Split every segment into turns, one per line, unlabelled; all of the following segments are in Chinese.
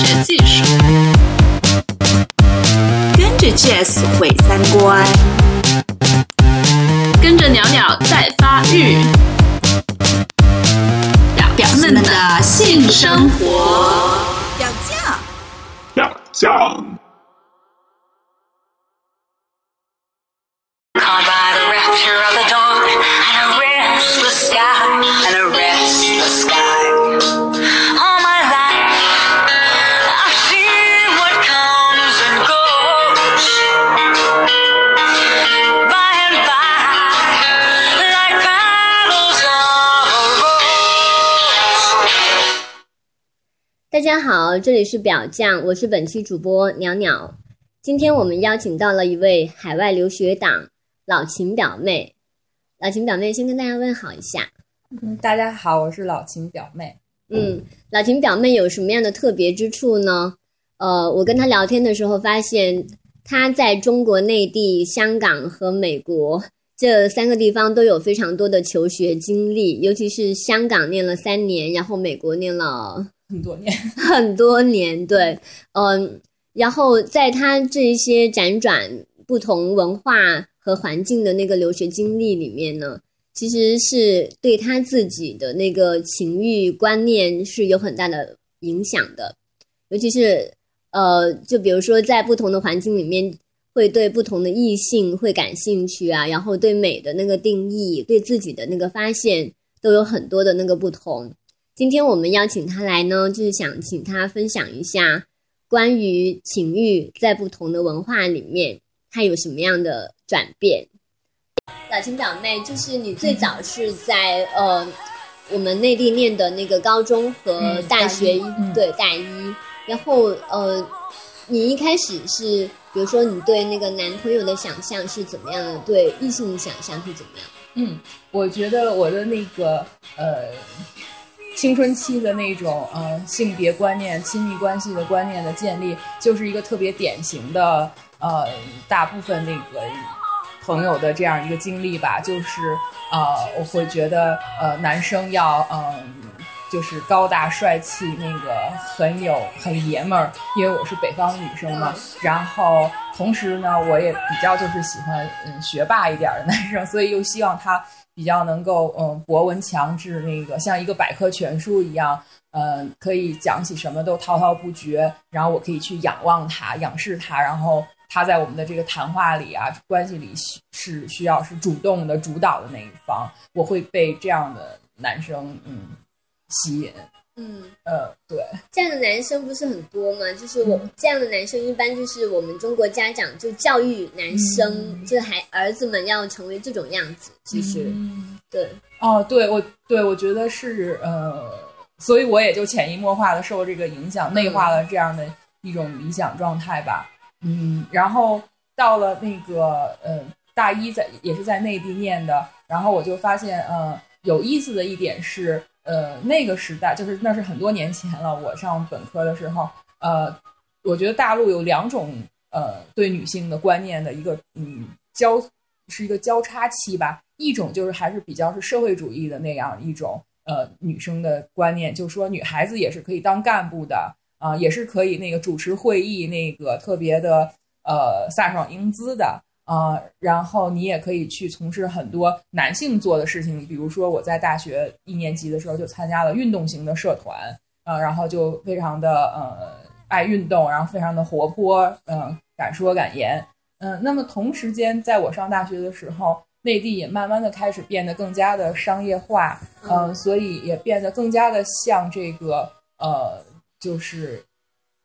学技术，跟着 Jazz 毁三观，跟着鸟鸟在发育，表表们的性生活，
表酱，
表酱。
Caught by the rapture of
大家好，这里是表酱，我是本期主播鸟鸟。今天我们邀请到了一位海外留学党老秦表妹，老秦表妹先跟大家问好一下。
嗯，大家好，我是老秦表妹。
嗯，老秦表妹有什么样的特别之处呢？呃，我跟她聊天的时候发现，她在中国内地、香港和美国这三个地方都有非常多的求学经历，尤其是香港念了三年，然后美国念了
很多年，
很多年，对，嗯，然后在他这一些辗转不同文化和环境的那个留学经历里面呢，其实是对他自己的那个情欲观念是有很大的影响的，尤其是呃，就比如说在不同的环境里面，会对不同的异性会感兴趣啊，然后对美的那个定义，对自己的那个发现都有很多的那个不同。今天我们邀请他来呢，就是想请他分享一下关于情欲在不同的文化里面，它有什么样的转变。表情表妹，就是你最早是在呃我们内地念的那个高中和
嗯
大学，
一嗯
对大一，然后呃，你一开始是，比如说你对那个男朋友的想象是怎么样的，对异性的想象是怎么样？
嗯，我觉得我的那个呃青春期的那种呃性别观念、亲密关系的观念的建立，就是一个特别典型的呃大部分那个朋友的这样一个经历吧，就是呃我会觉得呃男生要嗯。就是高大帅气，那个很有很爷们儿，因为我是北方女生嘛。然后同时呢，我也比较就是喜欢嗯学霸一点的男生，所以又希望他比较能够嗯博闻强志，那个像一个百科全书一样，嗯，可以讲起什么都滔滔不绝，然后我可以去仰望他、仰视他，然后他在我们的这个谈话里啊，关系里是需要是主动的、主导的那一方，我会被这样的男生嗯吸引，
嗯。
呃，对，
这样的男生不是很多吗？就是我、
嗯
这样的男生，一般就是我们中国家长就教育男生，
嗯
就是孩儿子们要成为这种样子。其实，
嗯
对，
哦，对我对我觉得是呃，所以我也就潜移默化的受这个影响，内化了这样的一种理想状态吧。嗯，然后到了那个呃大一在也是在内地念的，然后我就发现呃有意思的一点是呃那个时代就是那是很多年前了，我上本科的时候，呃，我觉得大陆有两种呃对女性的观念的一个嗯交是一个交叉期吧。一种就是还是比较是社会主义的那样一种呃女生的观念，就是说女孩子也是可以当干部的啊、也是可以那个主持会议，那个特别的呃飒爽英姿的啊、然后你也可以去从事很多男性做的事情，比如说我在大学一年级的时候就参加了运动型的社团，啊，然后就非常的呃爱运动，然后非常的活泼，嗯、敢说敢言，嗯、那么同时间在我上大学的时候。内地也慢慢的开始变得更加的商业化，嗯、所以也变得更加的像这个呃，就是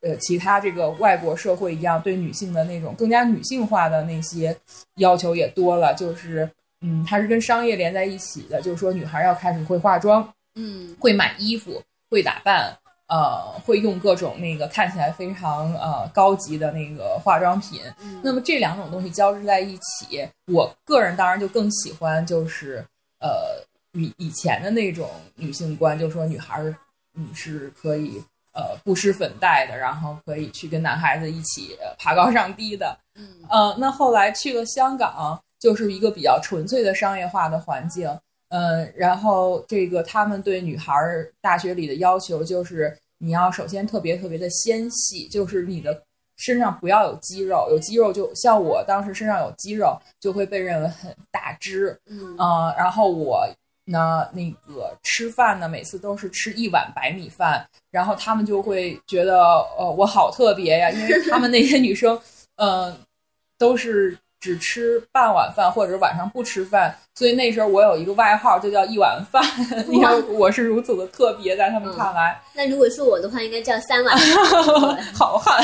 呃其他这个外国社会一样，对女性的那种更加女性化的那些要求也多了，就是嗯，它是跟商业连在一起的，就是说女孩要开始会化妆，
嗯
会买衣服，会打扮，呃，会用各种那个看起来非常呃高级的那个化妆品。
嗯
那么这两种东西交织在一起，我个人当然就更喜欢就是呃以以前的那种女性观，就是说女孩儿嗯是可以呃不施粉黛的，然后可以去跟男孩子一起呃爬高上低的。
嗯
呃，那后来去了香港，就是一个比较纯粹的商业化的环境。嗯，然后这个他们对女孩儿大学里的要求就是，你要首先特别特别的纤细，就是你的身上不要有肌肉，有肌肉就像我当时身上有肌肉，就会被认为很大只，
嗯
呃，然后我呢，那个吃饭呢，每次都是吃一碗白米饭，然后他们就会觉得，呃，我好特别呀，因为他们那些女生，呃，都是只吃半碗饭或者晚上不吃饭，所以那时候我有一个外号，就叫一碗饭。你看，我是如此的特别，在他们看来。
那如果是我的话，应该叫三碗。
好汉，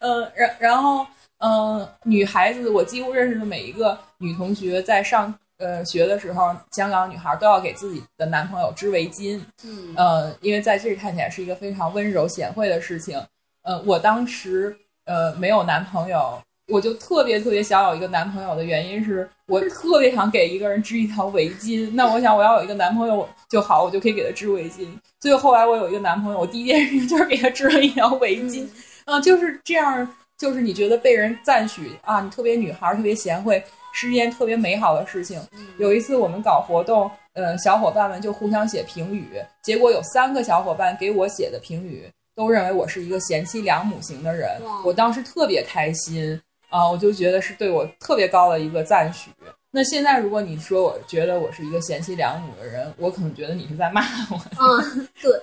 嗯、然然后，嗯、女孩子，我几乎认识的每一个女同学，在上呃学的时候，香港女孩都要给自己的男朋友织围巾，
嗯
呃，因为在这里看起来是一个非常温柔贤惠的事情。呃，我当时呃没有男朋友，我就特别特别想有一个男朋友的原因是我特别想给一个人织一条围巾。那我想我要有一个男朋友就好，我就可以给他织围巾。所以后来我有一个男朋友，我第一件事情就是给他织了一条围巾。嗯、就是这样，就是你觉得被人赞许啊，你特别女孩，特别贤惠，是一件特别美好的事情。有一次我们搞活动，呃，小伙伴们就互相写评语，结果有三个小伙伴给我写的评语都认为我是一个贤妻良母型的人，我当时特别开心啊、我就觉得是对我特别高的一个赞许。那现在如果你说我觉得我是一个贤妻良母的人，我可能觉得你是在骂我。
嗯，对，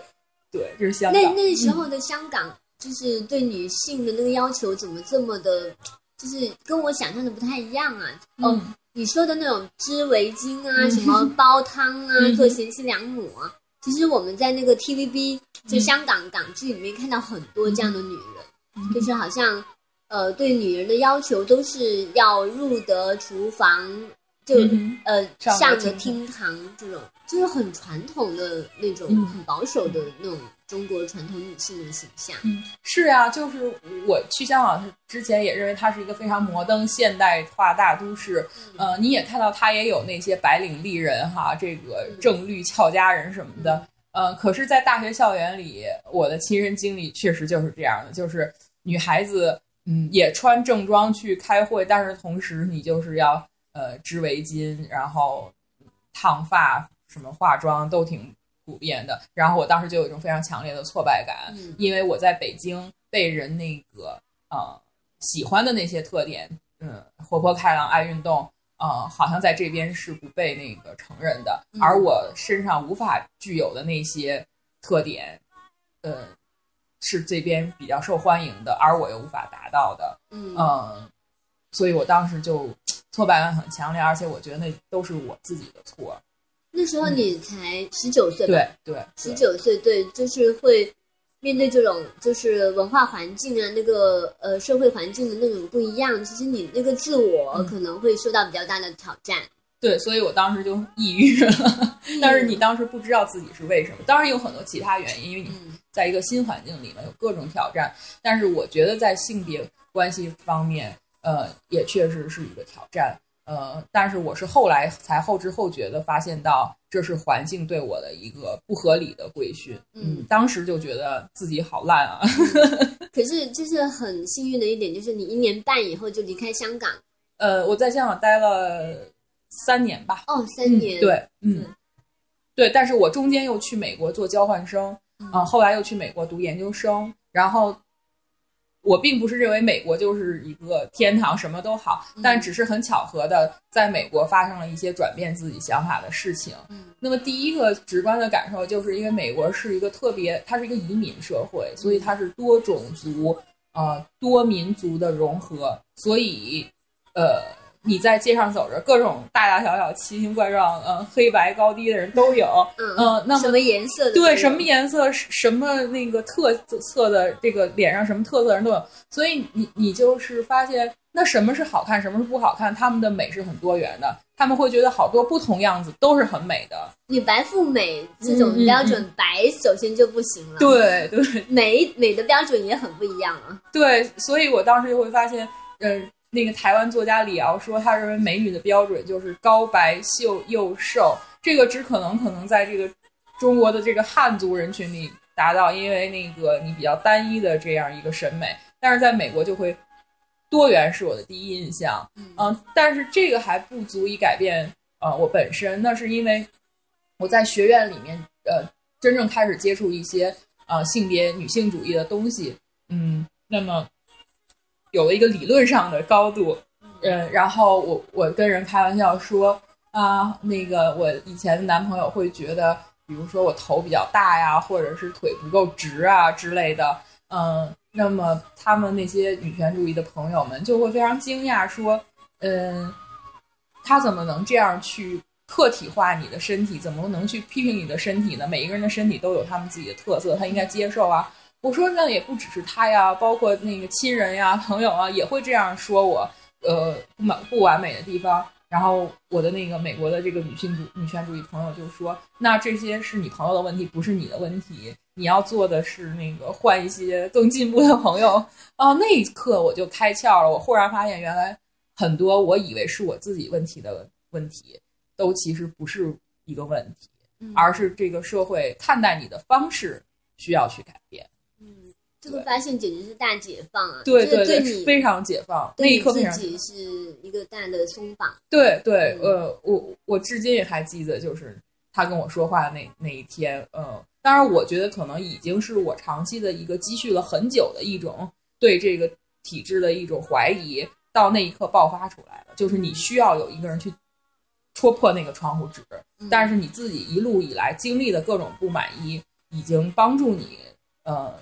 对，这是香港
那。那时候的香港，就是对女性的那个要求怎么这么的，就是跟我想象的不太一样啊？哦，
嗯
你说的那种织围巾啊，什么 煲汤啊，
嗯
做贤妻良母啊，其实我们在那个 TVB
嗯
就香港港剧里面看到很多这样的女人，就是好像呃对女人的要求都是要入得厨房，就、
嗯
呃
上得厅
厅堂这种，就是很传统的那种、
嗯。
很保守的那种中国传统女性的形象。
嗯，是啊，就是我去香港之前也认为它是一个非常摩登现代化大都市。呃，你也看到它也有那些白领丽人哈，这个正绿俏佳人什么的。呃，可是，在大学校园里，我的亲身经历确实就是这样的，就是女孩子，嗯，也穿正装去开会，但是同时你就是要呃织围巾，然后烫发、什么化妆都挺普遍的。然后我当时就有一种非常强烈的挫败感，
嗯
因为我在北京被人那个呃喜欢的那些特点，嗯，活泼开朗、爱运动，呃，好像在这边是不被那个承认的，
嗯
而我身上无法具有的那些特点，呃，是这边比较受欢迎的，而我又无法达到的，
嗯
嗯，所以我当时就 挫败感很强烈，而且我觉得那都是我自己的错。
那时候你才十九岁吧？
对对，
十九岁，对，就是会面对这种就是文化环境啊，那个呃社会环境的那种不一样，其实你那个自我
嗯
可能会受到比较大的挑战。
对，所以我当时就抑郁了。但是你当时不知道自己是为什么，当然有很多其他原因，因为你
嗯
在一个新环境里面有各种挑战。但是我觉得在性别关系方面，呃，也确实是一个挑战。呃，但是我是后来才后知后觉的发现到，这是环境对我的一个不合理的规训。
嗯
当时就觉得自己好烂啊。
可是就是很幸运的一点，就是你一年半以后就离开香港
呃，我在香港待了三年吧，
哦，三年。
对，嗯
嗯，
对，但是我中间又去美国做交换生，
嗯
啊、后来又去美国读研究生，然后我并不是认为美国就是一个天堂，什么都好，
嗯
但只是很巧合的，在美国发生了一些转变自己想法的事情。
嗯
那么第一个直观的感受，就是因为美国是一个特别，它是一个移民社会，所以它是多种族、呃多民族的融合，所以呃你在街上走着，各种大大小小、奇形怪状、呃黑白高低的人都有，
嗯
呃那么
什么颜色的？
对，什么颜色、什么那个特色的这个脸上什么特色的人都有，所以你你就是发现，那什么是好看，什么是不好看，他们的美是很多元的，他们会觉得好多不同样子都是很美的。
你白富美这种
嗯嗯
标准，白首先就不行了。，
对对
美美的标准也很不一样啊。
对，所以我当时就会发现，呃，那个台湾作家李敖说，他认为美女的标准就是高白秀又瘦，这个只可能可能在这个中国的这个汉族人群里达到，因为那个你比较单一的这样一个审美，但是在美国就会多元是我的第一印象，嗯、但是这个还不足以改变呃我本身，那是因为我在学院里面呃真正开始接触一些呃性别女性主义的东西，嗯，那么有了一个理论上的高度，嗯，然后我我跟人开玩笑说啊，那个我以前的男朋友会觉得，比如说我头比较大呀，或者是腿不够直啊之类的，嗯，那么他们那些女权主义的朋友们就会非常惊讶，说，嗯，他怎么能这样去客体化你的身体？怎么能去批评你的身体呢？每一个人的身体都有他们自己的特色，他应该接受啊。我说那也不只是他呀，包括那个亲人呀、朋友啊，也会这样说我，呃，不满不完美的地方。然后我的那个美国的这个女性主女权主义朋友就说，那这些是你朋友的问题，不是你的问题。你要做的是那个换一些更进步的朋友啊。那一刻我就开窍了，我忽然发现，原来很多我以为是我自己问题的问题，都其实不是一个问题，而是这个社会看待你的方式需要去改变。
嗯，这个发现简直是大解放啊！
对对对，非常解放，那一刻非常
自己是一个大的松绑。
对对，
嗯
呃，我我至今也还记得，就是他跟我说话的那那一天，呃，当然我觉得可能已经是我长期的一个积蓄了很久的一种对这个体制的一种怀疑，到那一刻爆发出来了，就是你需要有一个人去戳破那个窗户纸，
嗯
但是你自己一路以来经历的各种不满意，已经帮助你呃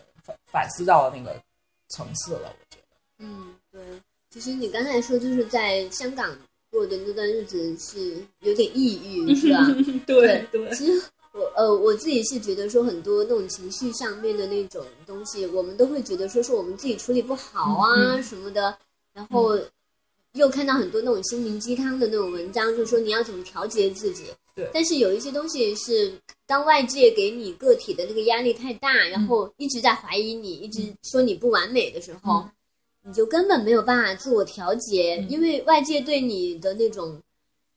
反反思到了那个层次了，我觉得。
嗯，对。其实你刚才说，就是在香港过的那段日子是有点抑郁，是吧？
对对
其实我呃我自己是觉得说很多那种情绪上面的那种东西，我们都会觉得说是我们自己处理不好啊、
嗯
什么的，然后又看到很多那种心灵鸡汤的那种文章，就是说你要怎么调节自己。
对。
但是有一些东西是当外界给你个体的那个压力太大，然后一直在怀疑你，一直说你不完美的时候。
嗯。
你就根本没有办法自我调节，
嗯。
因为外界对你的那种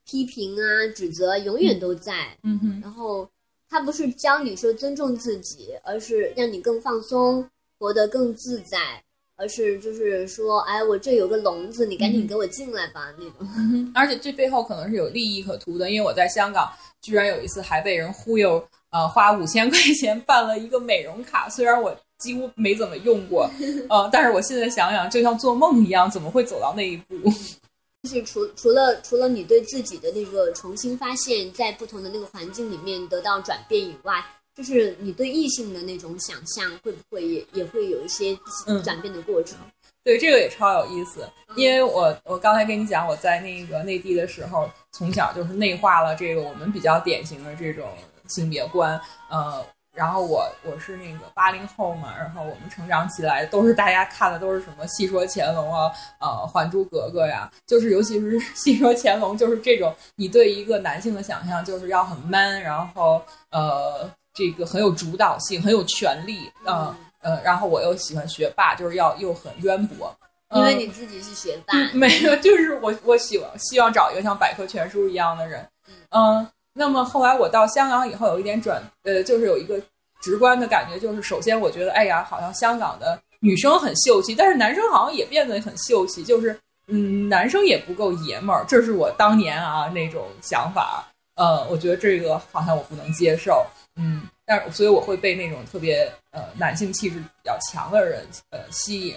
批评啊、指责永远都在。
嗯哼，
然后他不是教你说尊重自己，而是让你更放松，活得更自在，而是就是说，哎，我这有个笼子，你赶紧给我进来吧、那种。
而且这背后可能是有利益可图的，因为我在香港居然有一次还被人忽悠，呃，花五千块钱办了一个美容卡，虽然我几乎没怎么用过，呃，但是我现在想想，就像做梦一样，怎么会走到那一步？
就是除除了除了你对自己的那个重新发现，在不同的那个环境里面得到转变以外，就是你对异性的那种想象，会不会也也会有一些
嗯
转变的过程？
对，这个也超有意思，因为我我刚才跟你讲，我在那个内地的时候，从小就是内化了这个我们比较典型的这种性别观，呃，然后我我是那个八零后嘛，然后我们成长起来都是大家看的都是什么《戏说乾隆》啊，呃，《还珠格格》呀，就是尤其是《戏说乾隆》，就是这种你对一个男性的想象就是要很 man，然后呃，这个很有主导性，很有权利，嗯、呃，然后我又喜欢学霸，就是要又很渊博，
因为
嗯
你自己是学霸，
嗯没有，就是我我希望希望找一个像百科全书一样的人，嗯，那么后来我到香港以后有一点转，呃，就是有一个直观的感觉，就是首先我觉得，哎呀，好像香港的女生很秀气，但是男生好像也变得很秀气，就是嗯，男生也不够爷们儿，这是我当年啊那种想法，呃，我觉得这个好像我不能接受，嗯，但是所以我会被那种特别呃男性气质比较强的人呃吸引，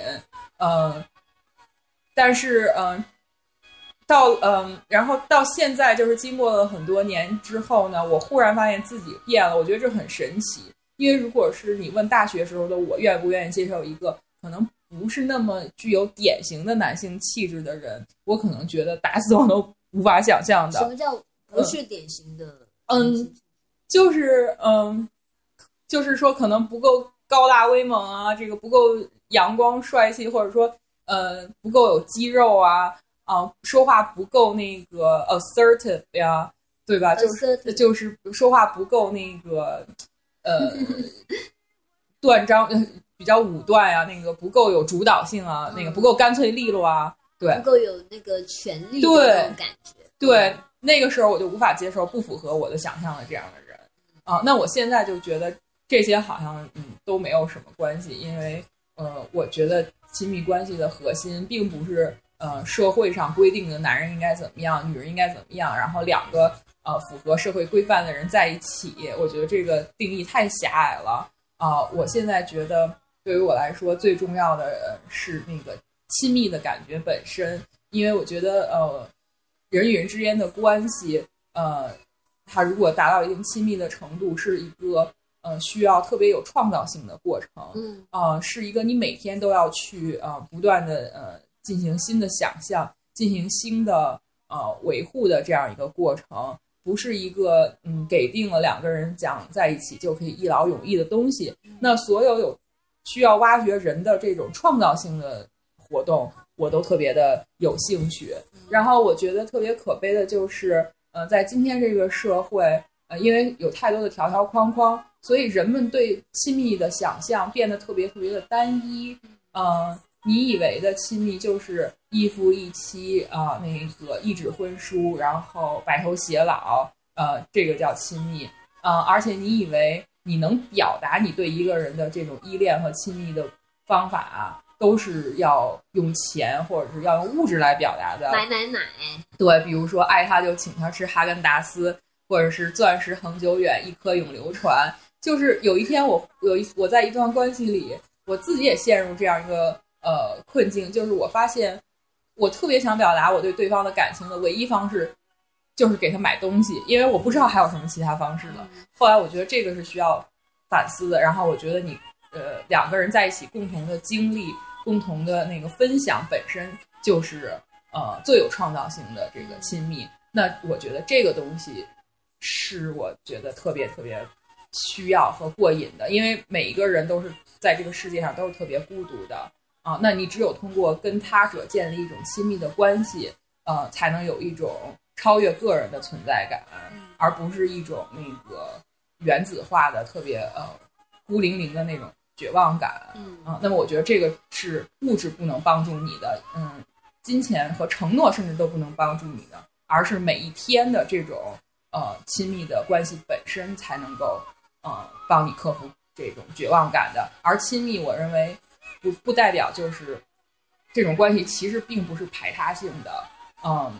呃，但是嗯、呃到嗯、然后到现在就是经过了很多年之后呢，我忽然发现自己变了，我觉得这很神奇。因为如果是你问大学时候的我愿不愿意接受一个可能不是那么具有典型的男性气质的人，我可能觉得打死我都无法想象的。
什么叫不是典型的？
嗯，就是嗯，就是说可能不够高大威猛啊，这个不够阳光帅气，或者说呃不够有肌肉啊啊，说话不够那个 assertive 呀，对吧？就是就是说话不够那个呃 断章，呃比较武断呀、那个不够有主导性啊，那个不够干脆利落啊，对
不够有那个权利的
对
那种感觉。
对，那个时候我就无法接受不符合我的想象的这样的人啊。那我现在就觉得这些好像嗯都没有什么关系，因为呃，我觉得亲密关系的核心并不是呃社会上规定的男人应该怎么样，女人应该怎么样，然后两个呃符合社会规范的人在一起，我觉得这个定义太狭隘了。啊、我现在觉得对于我来说最重要的是那个亲密的感觉本身，因为我觉得呃人与人之间的关系，呃，它如果达到一定亲密的程度，是一个呃需要特别有创造性的过程。
嗯
呃，是一个你每天都要去呃不断的呃进行新的想象，进行新的呃维护的这样一个过程，不是一个嗯给定了两个人讲在一起就可以一劳永逸的东西。那所有有需要挖掘人的这种创造性的活动，我都特别的有兴趣。然后我觉得特别可悲的就是，呃，在今天这个社会，呃，因为有太多的条条框框，所以人们对亲密的想象变得特别特别的单一。呃，你以为的亲密就是一夫一妻啊、那个一纸婚书，然后白头偕老，呃，这个叫亲密。呃，而且你以为你能表达你对一个人的这种依恋和亲密的方法啊，都是要用钱或者是要用物质来表达的。
买买买，
对，比如说爱他就请他吃哈根达斯，或者是钻石恒久远，一颗永流传。就是有一天我有一我在一段关系里，我自己也陷入这样一个呃困境，就是我发现我特别想表达我对对方的感情的唯一方式，就是给他买东西，因为我不知道还有什么其他方式了。后来我觉得这个是需要反思的，然后我觉得你呃两个人在一起共同的经历、共同的那个分享本身就是呃最有创造性的这个亲密。那我觉得这个东西是我觉得特别特别需要和过瘾的，因为每一个人都是在这个世界上都是特别孤独的啊。那你只有通过跟他者建立一种亲密的关系，呃，才能有一种超越个人的存在感，而不是一种那个原子化的特别呃孤零零的那种绝望感。
嗯
啊，那么我觉得这个是物质不能帮助你的，嗯，金钱和承诺甚至都不能帮助你的，而是每一天的这种呃亲密的关系本身才能够呃帮你克服这种绝望感的。而亲密，我认为不不代表就是这种关系其实并不是排他性的，嗯，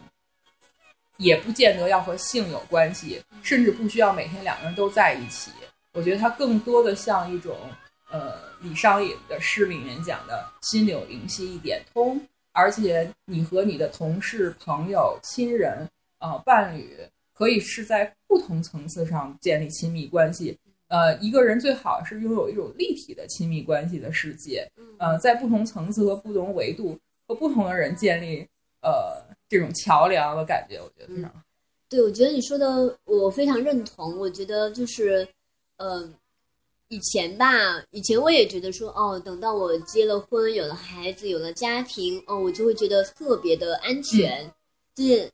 也不见得要和性有关系，甚至不需要每天两个人都在一起。我觉得它更多的像一种呃李商隐的诗里面讲的“心有灵犀一点通”，而且你和你的同事、朋友、亲人、呃伴侣，可以是在不同层次上建立亲密关系。呃，一个人最好是拥有一种立体的亲密关系的世界，呃，在不同层次和不同维度和不同的人建立呃这种桥梁的感觉，我觉得非常好。
对，我觉得你说的我非常认同。我觉得就是，嗯、以前吧，以前我也觉得说，哦，等到我结了婚，有了孩子，有了家庭，哦，我就会觉得特别的安全。就是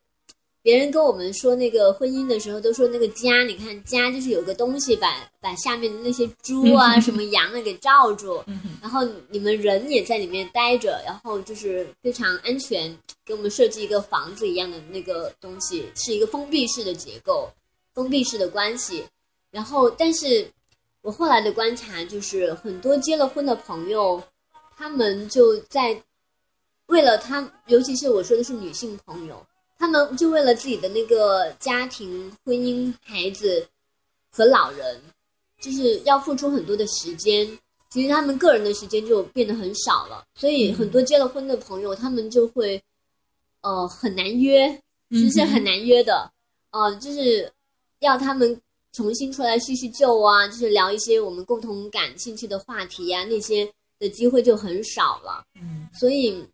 别人跟我们说那个婚姻的时候，都说那个家，你看家就是有个东西把把下面的那些猪啊、什么羊啊给罩住，然后你们人也在里面待着，然后就是非常安全，给我们设计一个房子一样的那个东西，是一个封闭式的结构，封闭式的关系。然后，但是我后来的观察就是，很多结了婚的朋友，他们就在为了他，尤其是我说的是女性朋友，他们就为了自己的那个家庭、婚姻、孩子和老人，就是要付出很多的时间。其实他们个人的时间就变得很少了，所以很多结了婚的朋友，他们就会，呃，很难约，就是很难约的，呃，就是要他们重新出来叙叙旧啊，就是聊一些我们共同感兴趣的话题呀、那些的机会就很少了。
嗯
所以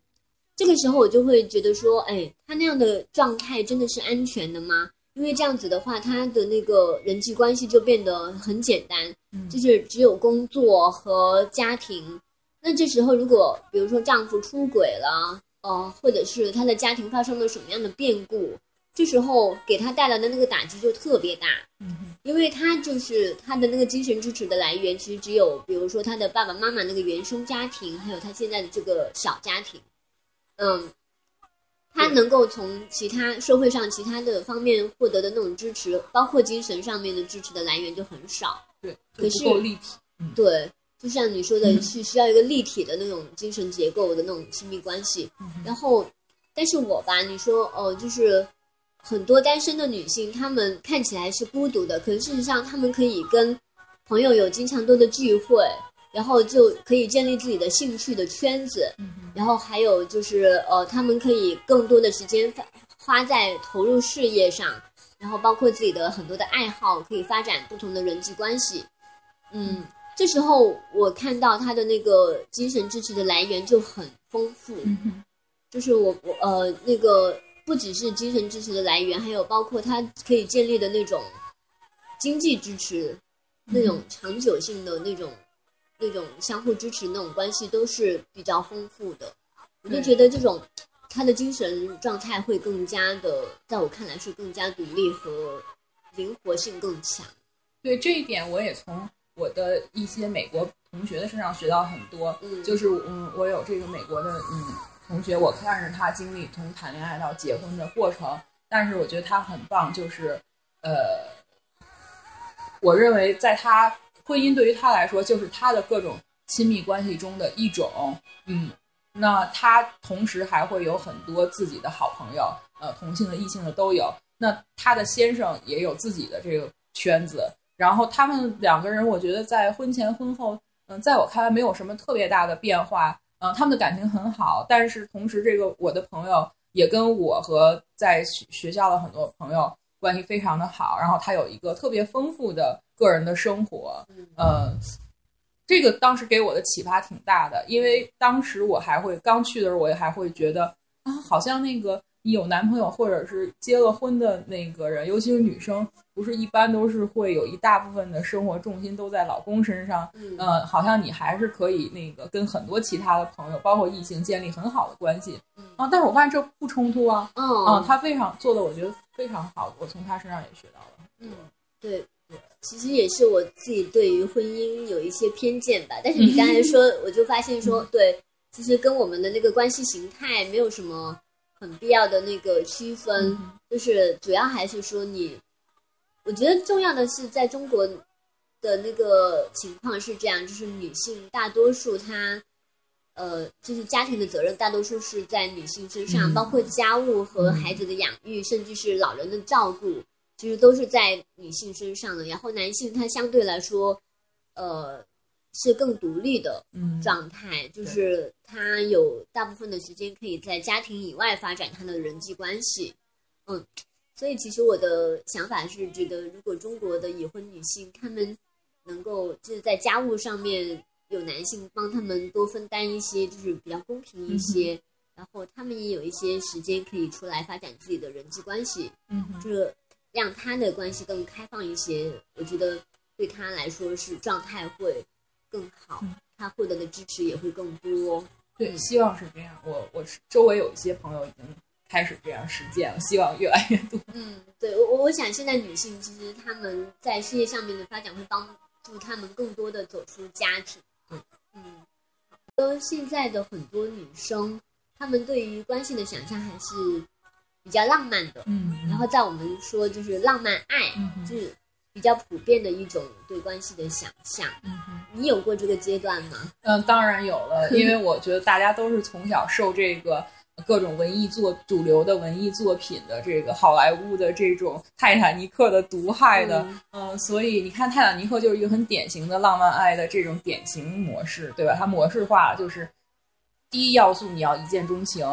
这个时候我就会觉得说，哎，他那样的状态真的是安全的吗？因为这样子的话，他的那个人际关系就变得很简单，
嗯
就是只有工作和家庭。那这时候，如果比如说丈夫出轨了，呃，或者是他的家庭发生了什么样的变故，这时候给他带来的那个打击就特别大。
嗯
因为他就是他的那个精神支持的来源，其实只有比如说他的爸爸妈妈那个原生家庭，还有他现在的这个小家庭，嗯，他能够从其他社会上其他的方面获得的那种支持，包括精神上面的支持的来源就很少。
对，
可是
立体。
对，就像你说的，
嗯
是需要一个立体的那种精神结构的那种亲密关系。然后，但是我吧，你说哦，就是很多单身的女性，她们看起来是孤独的，可是事实上，她们可以跟朋友有经常多的聚会，然后就可以建立自己的兴趣的圈子，然后还有就是呃，她们可以更多的时间花在投入事业上，然后包括自己的很多的爱好，可以发展不同的人际关系。嗯，这时候我看到她的那个精神支持的来源就很丰富，就是我我呃那个不只是精神支持的来源，还有包括他可以建立的那种经济支持，那种长久性的那种那种相互支持那种关系都是比较丰富的。我就觉得这种他的精神状态会更加的，在我看来是更加独立和灵活性更强。
对这一点，我也从我的一些美国同学的身上学到很多。
嗯
就是嗯，我有这个美国的嗯同学，我看着他经历从谈恋爱到结婚的过程，但是我觉得他很棒，就是呃，我认为在他婚姻对于他来说，就是他的各种亲密关系中的一种，嗯，那他同时还会有很多自己的好朋友，呃，同性的、异性的都有。那他的先生也有自己的这个圈子，然后他们两个人，我觉得在婚前婚后，嗯、在我看来没有什么特别大的变化，嗯、他们的感情很好，但是同时，这个我的朋友也跟我和在学学校的很多朋友关系非常的好，然后他有一个特别丰富的个人的生活，呃，这个当时给我的启发挺大的，因为当时我还会刚去的时候，我也还会觉得啊，好像那个你有男朋友或者是结了婚的那个人，尤其是女生，不是一般都是会有一大部分的生活重心都在老公身上，
嗯
呃，好像你还是可以那个跟很多其他的朋友，包括异性建立很好的关系
嗯
啊。但是我发现这不冲突啊，
嗯
啊，他非常做的，我觉得非常好，我从他身上也学到了。
嗯，对，其实也是我自己对于婚姻有一些偏见吧。但是 你刚才说，我就发现说，对，其实跟我们的那个关系形态没有什么很必要的那个区分，就是主要还是说你，我觉得重要的是在中国的那个情况是这样，就是女性大多数她。呃，就是家庭的责任大多数是在女性身上，
嗯
包括家务和孩子的养育，甚至是老人的照顾，其实都是在女性身上的。然后男性他相对来说，呃，是更独立的
嗯
状态，就是他有大部分的时间可以在家庭以外发展他的人际关系。嗯，所以其实我的想法是觉得，如果中国的已婚女性她们能够就是在家务上面有男性帮他们多分担一些，就是比较公平一些。然后她们也有一些时间可以出来发展自己的人际关系，
嗯就
是让她的关系更开放一些，我觉得对她来说是状态会更好，她获得的支持也会更多。
对，
嗯
希望是这样。我我是周围有一些朋友已经开始这样实践了，希望越来越多。
嗯，对我我我想现在女性其实她们在事业上面的发展会帮助她们更多的走出家庭。
对，
嗯，都，现在的很多女生，她们对于关系的想象还是比较浪漫的。
嗯
然后在我们说就是浪漫爱，
嗯
就是比较普遍的一种对关系的想象。
嗯哼
你有过这个阶段吗？
嗯，当然有了，因为 我觉得大家都是从小受这个各种文艺作主流的文艺作品的这个好莱坞的这种泰坦尼克的毒害的，嗯、所以你看泰坦尼克就是一个很典型的浪漫爱的这种典型模式，对吧？它模式化了，就是第一要素你要一见钟情，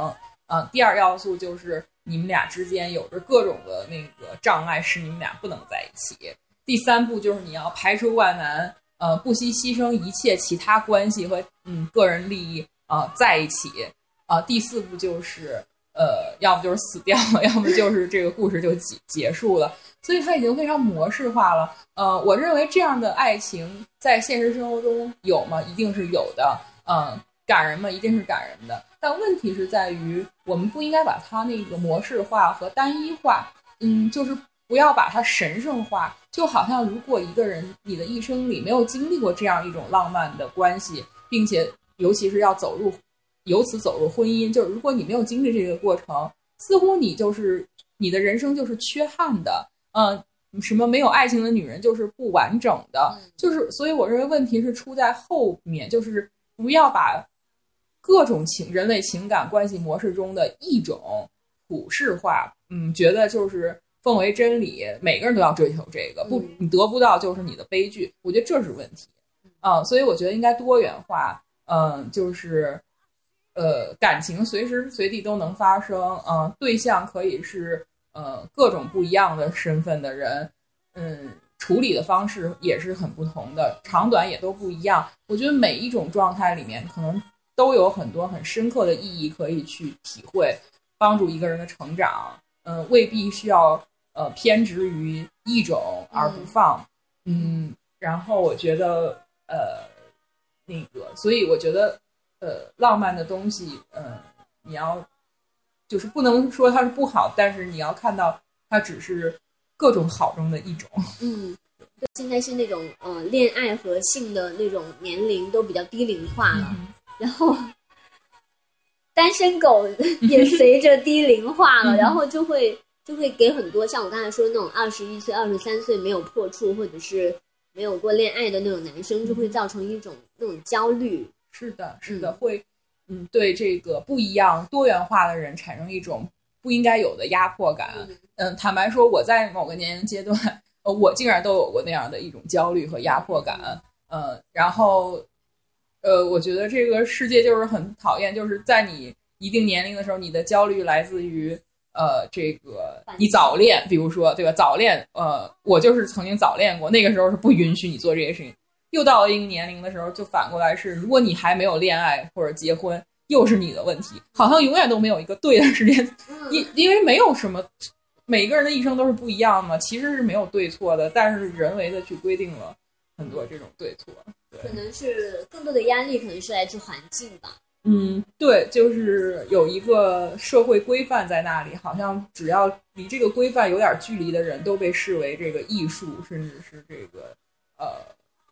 啊、第二要素就是你们俩之间有着各种的那个障碍，使你们俩不能在一起。第三步就是你要排除万难，呃，不惜牺牲一切其他关系和嗯个人利益啊、呃在一起啊、第四步就是呃，要么就是死掉了，要么就是这个故事就结结束了。所以它已经非常模式化了。呃，我认为这样的爱情在现实生活中有吗？一定是有的。嗯、感人吗？一定是感人的。但问题是在于，我们不应该把它那个模式化和单一化。嗯，就是不要把它神圣化。就好像如果一个人你的一生里没有经历过这样一种浪漫的关系，并且尤其是要走入由此走入婚姻，就是如果你没有经历这个过程，似乎你就是你的人生就是缺憾的。嗯、什么没有爱情的女人就是不完整的，就是所以我认为问题是出在后面，就是不要把各种情人类情感关系模式中的一种普世化，嗯，觉得就是奉为真理，每个人都要追求这个，不
嗯
你得不到就是你的悲剧。我觉得这是问题嗯、所以我觉得应该多元化，嗯、就是呃，感情随时随地都能发生，嗯、对象可以是呃各种不一样的身份的人，嗯，处理的方式也是很不同的，长短也都不一样。我觉得每一种状态里面，可能都有很多很深刻的意义可以去体会，帮助一个人的成长。嗯、未必需要呃偏执于一种而不放。嗯，然后我觉得呃那个，所以我觉得呃浪漫的东西，呃你要就是不能说它是不好，但是你要看到它只是各种好中的一种。
嗯，现在是那种呃恋爱和性的那种年龄都比较低龄化了，然后单身狗 也随着低龄化了，
嗯
然后就会就会给很多像我刚才说的那种二十一岁、二十三岁没有破处或者是没有过恋爱的那种男生，就会造成一种那种焦虑。
是的，是的，会嗯对这个不一样多元化的人产生一种不应该有的压迫感。嗯，坦白说，我在某个年龄阶段，呃，我竟然都有过那样的一种焦虑和压迫感。嗯，然后，呃，我觉得这个世界就是很讨厌，就是在你一定年龄的时候，你的焦虑来自于呃，这个你早恋，比如说对吧？早恋，呃，我就是曾经早恋过，那个时候是不允许你做这些事情。又到了一个年龄的时候，就反过来是，如果你还没有恋爱或者结婚，又是你的问题，好像永远都没有一个对的时间，因因为没有什么，每个人的一生都是不一样嘛，其实是没有对错的，但是人为的去规定了很多这种对错。
可能是更多的压力，可能是来自环境吧。
嗯，对，就是有一个社会规范在那里，好像只要离这个规范有点距离的人，都被视为这个艺术，甚至是这个呃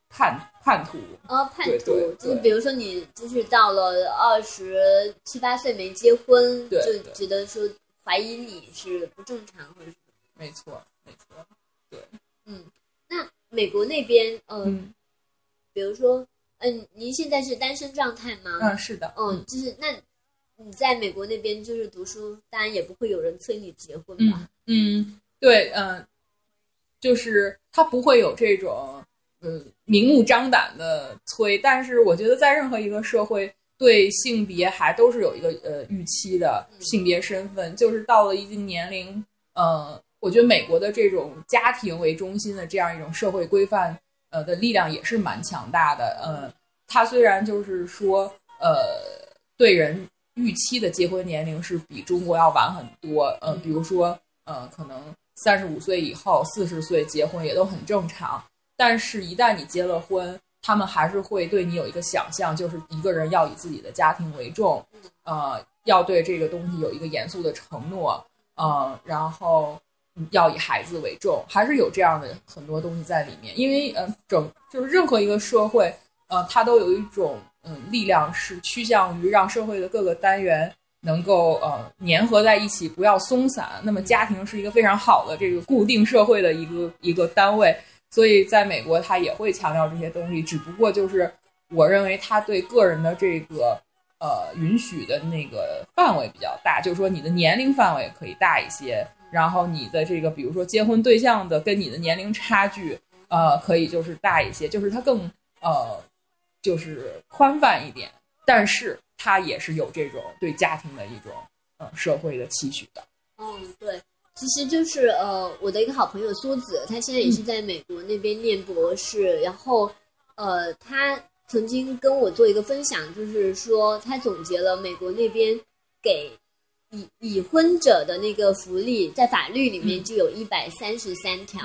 叛叛徒。
呃，叛徒就是比如说你就是到了二十七八岁没结婚，就觉得说怀疑你是不正常或者是
没错，没错。
对，嗯那美国那边，呃，
嗯
比如说，嗯、您现在是单身状态吗？
嗯，是的，
嗯，就是那你在美国那边就是读书，当然也不会有人催你结婚吧？
嗯嗯，对，嗯、就是他不会有这种嗯明目张胆的催，但是我觉得在任何一个社会，对性别还都是有一个呃预期的性别身份，就是到了一定年龄，呃，我觉得美国的这种家庭为中心的这样一种社会规范，呃的力量也是蛮强大的。呃，它虽然就是说，呃，对人预期的结婚年龄是比中国要晚很多，呃，比如说，呃，可能三十五岁以后、四十岁结婚也都很正常。但是，一旦你结了婚，他们还是会对你有一个想象，就是一个人要以自己的家庭为重，呃，要对这个东西有一个严肃的承诺，呃，然后要以孩子为重，还是有这样的很多东西在里面。因为，呃，整就是任何一个社会，呃，它都有一种嗯力量是趋向于让社会的各个单元能够呃粘合在一起，不要松散。那么家庭是一个非常好的这个固定社会的一个一个单位，所以在美国他也会强调这些东西，只不过就是我认为他对个人的这个呃允许的那个范围比较大，就是说你的年龄范围可以大一些，然后你的这个比如说结婚对象的跟你的年龄差距呃可以就是大一些，就是它更呃就是宽泛一点，但是它也是有这种对家庭的一种嗯社会的期许的。
嗯，对，其实就是呃，我的一个好朋友苏子，他现在也是在美国那边念博士，然后呃，他曾经跟我做一个分享，就是说他总结了美国那边给已已婚者的那个福利，在法律里面就有一百三十三条。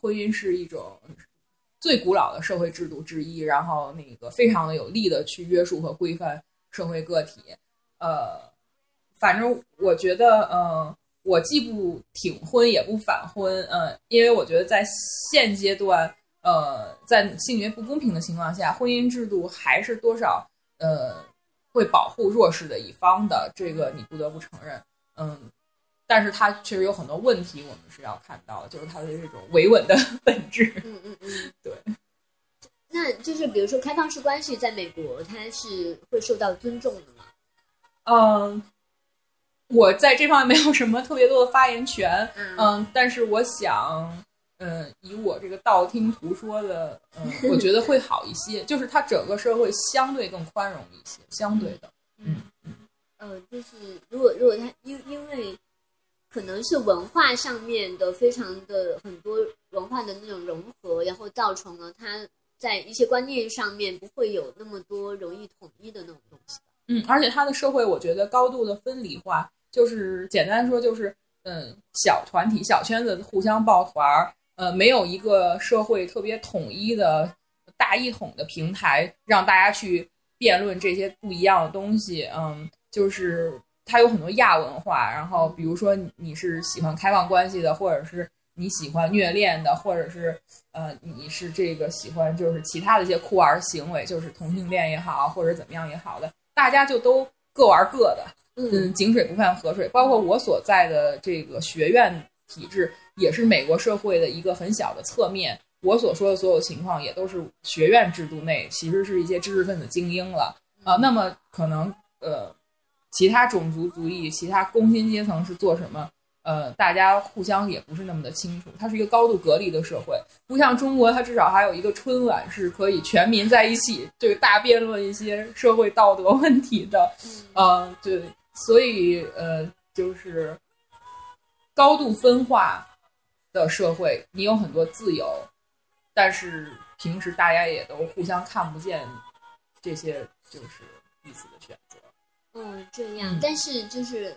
婚姻是一种最古老的社会制度之一，然后那个非常的有力的去约束和规范社会个体。呃，反正我觉得，呃，我既不挺婚也不反婚，呃，因为我觉得在现阶段，呃，在性别不公平的情况下，婚姻制度还是多少呃会保护弱势的一方的，这个你不得不承认，嗯。但是它确实有很多问题，我们是要看到的，就是它的这种维稳的 本质。
嗯嗯嗯，
对。
那就是比如说开放式关系在美国，它是会受到尊重的吗？
嗯，我在这方面没有什么特别多的发言权，
嗯
嗯，但是我想，嗯，以我这个道听途说的，嗯，我觉得会好一些，就是它整个社会相对更宽容一些，相对的，嗯
呃，就是如果如果他因因为可能是文化上面的非常的很多文化的那种融合，然后造成了他在一些观念上面不会有那么多容易统一的那种东西。
嗯，而且它的社会，我觉得高度的分离化，就是简单说就是，嗯，小团体、小圈子互相抱团儿，呃，没有一个社会特别统一的大一统的平台，让大家去辩论这些不一样的东西。嗯，就是它有很多亚文化，然后比如说你是喜欢开放关系的，或者是你喜欢虐恋的，或者是呃你是这个喜欢就是其他的一些酷儿行为，就是同性恋也好，或者怎么样也好的，大家就都各玩各的。嗯，井水不犯河水。包括我所在的这个学院体制，也是美国社会的一个很小的侧面。我所说的所有情况，也都是学院制度内，其实是一些知识分子精英了啊、那么可能呃，其他种族族裔、其他工薪阶层是做什么？呃，大家互相也不是那么的清楚。它是一个高度隔离的社会，不像中国，它至少还有一个春晚是可以全民在一起这个大辩论一些社会道德问题的。呃，对，所以呃，就是高度分化的社会，你有很多自由，但是平时大家也都互相看不见这些就是彼此的选择。
嗯，这样，
嗯
但是就是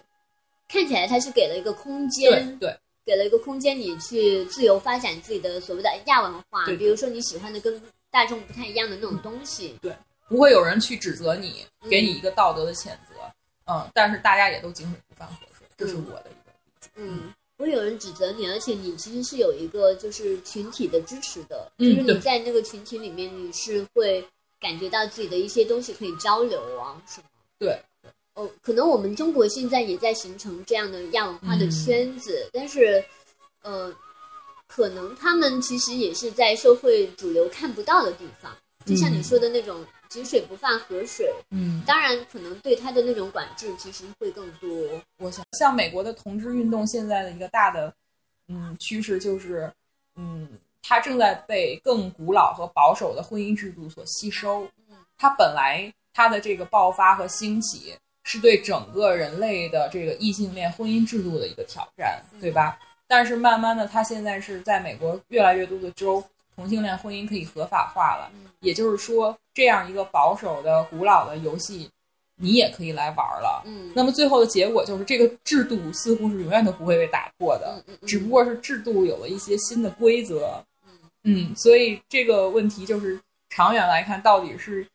看起来他是给了一个空间，
对
给了一个空间，你去自由发展自己的所谓的亚文化，
对
比如说你喜欢的跟大众不太一样的那种东西。
对不会有人去指责你，
嗯
给你一个道德的谴责。嗯，但是大家也都井水不犯河水，这是我的一个理解。
嗯，不会有人指责你，而且你其实是有一个就是群体的支持的，就是你在那个群体里面，你是会感觉到自己的一些东西可以交流啊，是吗？
对，
哦，可能我们中国现在也在形成这样的亚文化的
嗯。
圈子，但是，呃，可能他们其实也是在社会主流看不到的地方，就像你说的那种“井水不犯河水”，
嗯，
当然可能对他的那种管制其实会更多。
我想像美国的同志运动现在的一个大的嗯趋势就是，嗯，它正在被更古老和保守的婚姻制度所吸收。它本来它的这个爆发和兴起是对整个人类的这个异性恋婚姻制度的一个挑战，对吧？但是慢慢的，它现在是在美国越来越多的州，同性恋婚姻可以合法化了。也就是说，这样一个保守的、古老的游戏，你也可以来玩了。
嗯，
那么最后的结果就是，这个制度似乎是永远都不会被打破的，
嗯嗯嗯
只不过是制度有了一些新的规则。嗯，所以这个问题就是长远来看，到底是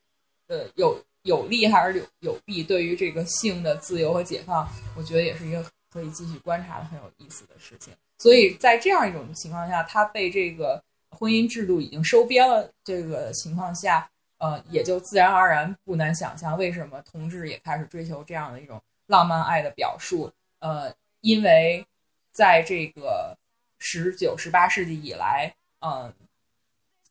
呃有有利还是有有弊？对于这个性的自由和解放，我觉得也是一个可以继续观察的很有意思的事情。所以在这样一种情况下，他被这个婚姻制度已经收编了这个情况下，呃，也就自然而然不难想象为什么同志也开始追求这样的一种浪漫爱的表述。呃，因为在这个十九、十八世纪以来，嗯、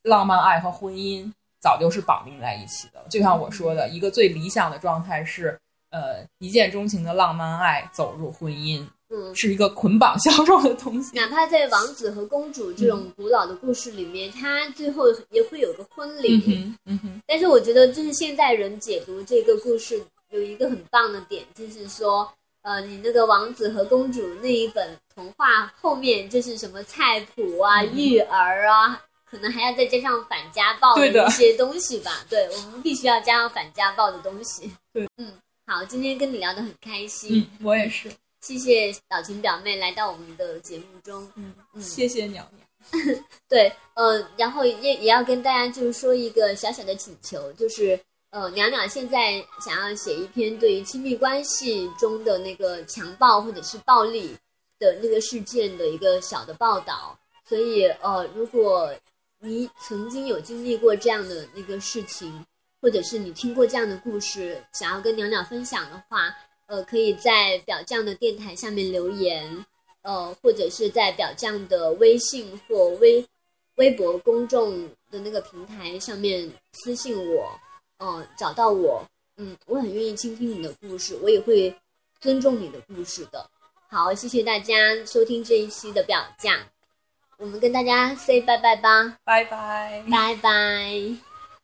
浪漫爱和婚姻早就是绑定在一起的。就像我说的，一个最理想的状态是，呃，一见钟情的浪漫爱走入婚姻，
嗯，
是一个捆绑销售的东西。
哪怕在王子和公主这种古老的故事里面，他最后也会有个婚礼。
嗯哼，嗯哼，
但是我觉得，就是现代人解读这个故事有一个很棒的点，就是说，呃，你那个王子和公主那一本童话后面就是什么菜谱啊、
嗯
育儿啊，可能还要再加上反家暴的一些东西吧。对我们必须要加上反家暴的东西。
对，
嗯，好，今天跟你聊得很开心，
嗯，我也是。
谢谢老秦表妹来到我们的节目中。
嗯，
嗯
谢谢鸟鸟。
对，呃，然后也也要跟大家就是说一个小小的请求，就是呃，鸟鸟现在想要写一篇对于亲密关系中的那个强暴或者是暴力的那个事件的一个小的报道，所以呃，如果你曾经有经历过这样的那个事情，或者是你听过这样的故事，想要跟鸟鸟分享的话，呃，可以在表酱的电台下面留言，呃，或者是在表酱的微信或微微博公众的那个平台上面私信我，呃，找到我，嗯，我很愿意倾听你的故事，我也会尊重你的故事的。好，谢谢大家收听这一期的表酱，我们跟大家 say 拜拜吧，
拜拜。
拜拜。